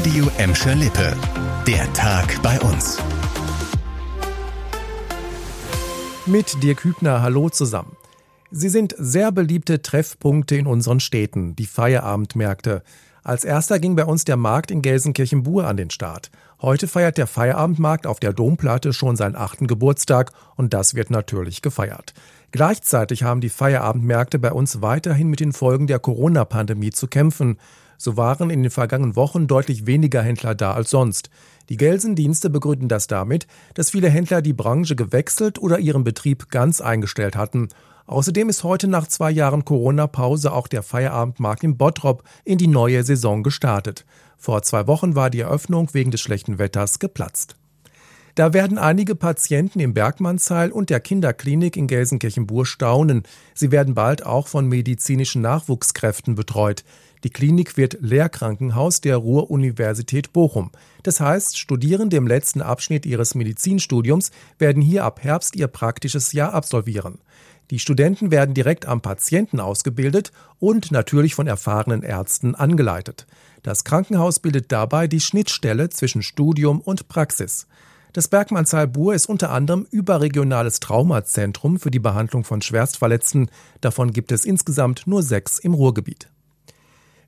Radio Emscher Lippe. Der Tag bei uns. Mit Dirk Hübner, hallo zusammen. Sie sind sehr beliebte Treffpunkte in unseren Städten, die Feierabendmärkte. Als erster ging bei uns der Markt in Gelsenkirchen-Bur an den Start. Heute feiert der Feierabendmarkt auf der Domplatte schon seinen achten Geburtstag und das wird natürlich gefeiert. Gleichzeitig haben die Feierabendmärkte bei uns weiterhin mit den Folgen der Corona-Pandemie zu kämpfen. So waren in den vergangenen Wochen deutlich weniger Händler da als sonst. Die Gelsendienste begründen das damit, dass viele Händler die Branche gewechselt oder ihren Betrieb ganz eingestellt hatten. Außerdem ist heute nach zwei Jahren Corona-Pause auch der Feierabendmarkt in Bottrop in die neue Saison gestartet. Vor zwei Wochen war die Eröffnung wegen des schlechten Wetters geplatzt. Da werden einige Patienten im Bergmannsheil und der Kinderklinik in Gelsenkirchen-Bur staunen. Sie werden bald auch von medizinischen Nachwuchskräften betreut. Die Klinik wird Lehrkrankenhaus der Ruhr-Universität Bochum. Das heißt, Studierende im letzten Abschnitt ihres Medizinstudiums werden hier ab Herbst ihr praktisches Jahr absolvieren. Die Studenten werden direkt am Patienten ausgebildet und natürlich von erfahrenen Ärzten angeleitet. Das Krankenhaus bildet dabei die Schnittstelle zwischen Studium und Praxis. Das Bergmannsheil Bur ist unter anderem überregionales Traumazentrum für die Behandlung von Schwerstverletzten. Davon gibt es insgesamt nur sechs im Ruhrgebiet.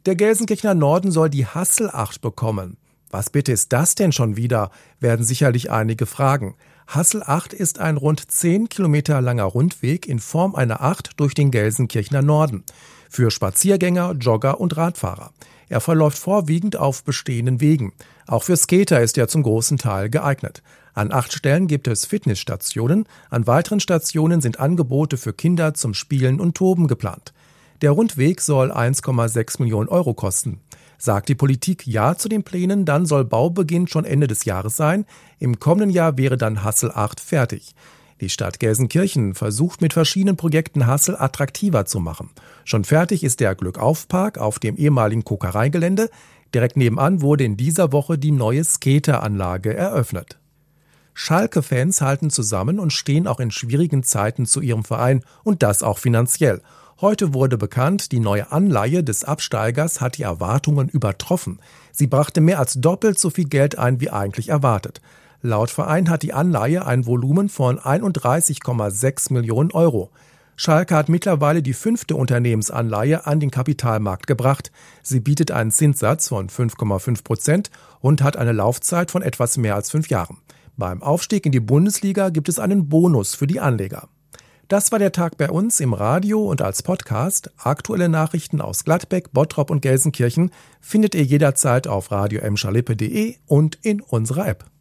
Der Gelsenkirchener Norden soll die Hasselacht bekommen. Was bitte ist das denn schon wieder? werden sicherlich einige fragen. Hasselacht ist ein rund zehn Kilometer langer Rundweg in Form einer Acht durch den Gelsenkirchener Norden. Für Spaziergänger, Jogger und Radfahrer. Er verläuft vorwiegend auf bestehenden Wegen. Auch für Skater ist er zum großen Teil geeignet. An acht Stellen gibt es Fitnessstationen, an weiteren Stationen sind Angebote für Kinder zum Spielen und Toben geplant. Der Rundweg soll 1,6 Millionen Euro kosten. Sagt die Politik Ja zu den Plänen, dann soll Baubeginn schon Ende des Jahres sein. Im kommenden Jahr wäre dann Hassel 8 fertig. Die Stadt Gelsenkirchen versucht mit verschiedenen Projekten Hassel attraktiver zu machen. Schon fertig ist der Glückaufpark auf dem ehemaligen Kokereigelände. Direkt nebenan wurde in dieser Woche die neue Skateranlage eröffnet. Schalke-Fans halten zusammen und stehen auch in schwierigen Zeiten zu ihrem Verein und das auch finanziell. Heute wurde bekannt, die neue Anleihe des Absteigers hat die Erwartungen übertroffen. Sie brachte mehr als doppelt so viel Geld ein wie eigentlich erwartet. Laut Verein hat die Anleihe ein Volumen von 31,6 Millionen Euro. Schalke hat mittlerweile die fünfte Unternehmensanleihe an den Kapitalmarkt gebracht. Sie bietet einen Zinssatz von 5,5 Prozent und hat eine Laufzeit von etwas mehr als fünf Jahren. Beim Aufstieg in die Bundesliga gibt es einen Bonus für die Anleger. Das war der Tag bei uns im Radio und als Podcast. Aktuelle Nachrichten aus Gladbeck, Bottrop und Gelsenkirchen findet ihr jederzeit auf radio und in unserer App.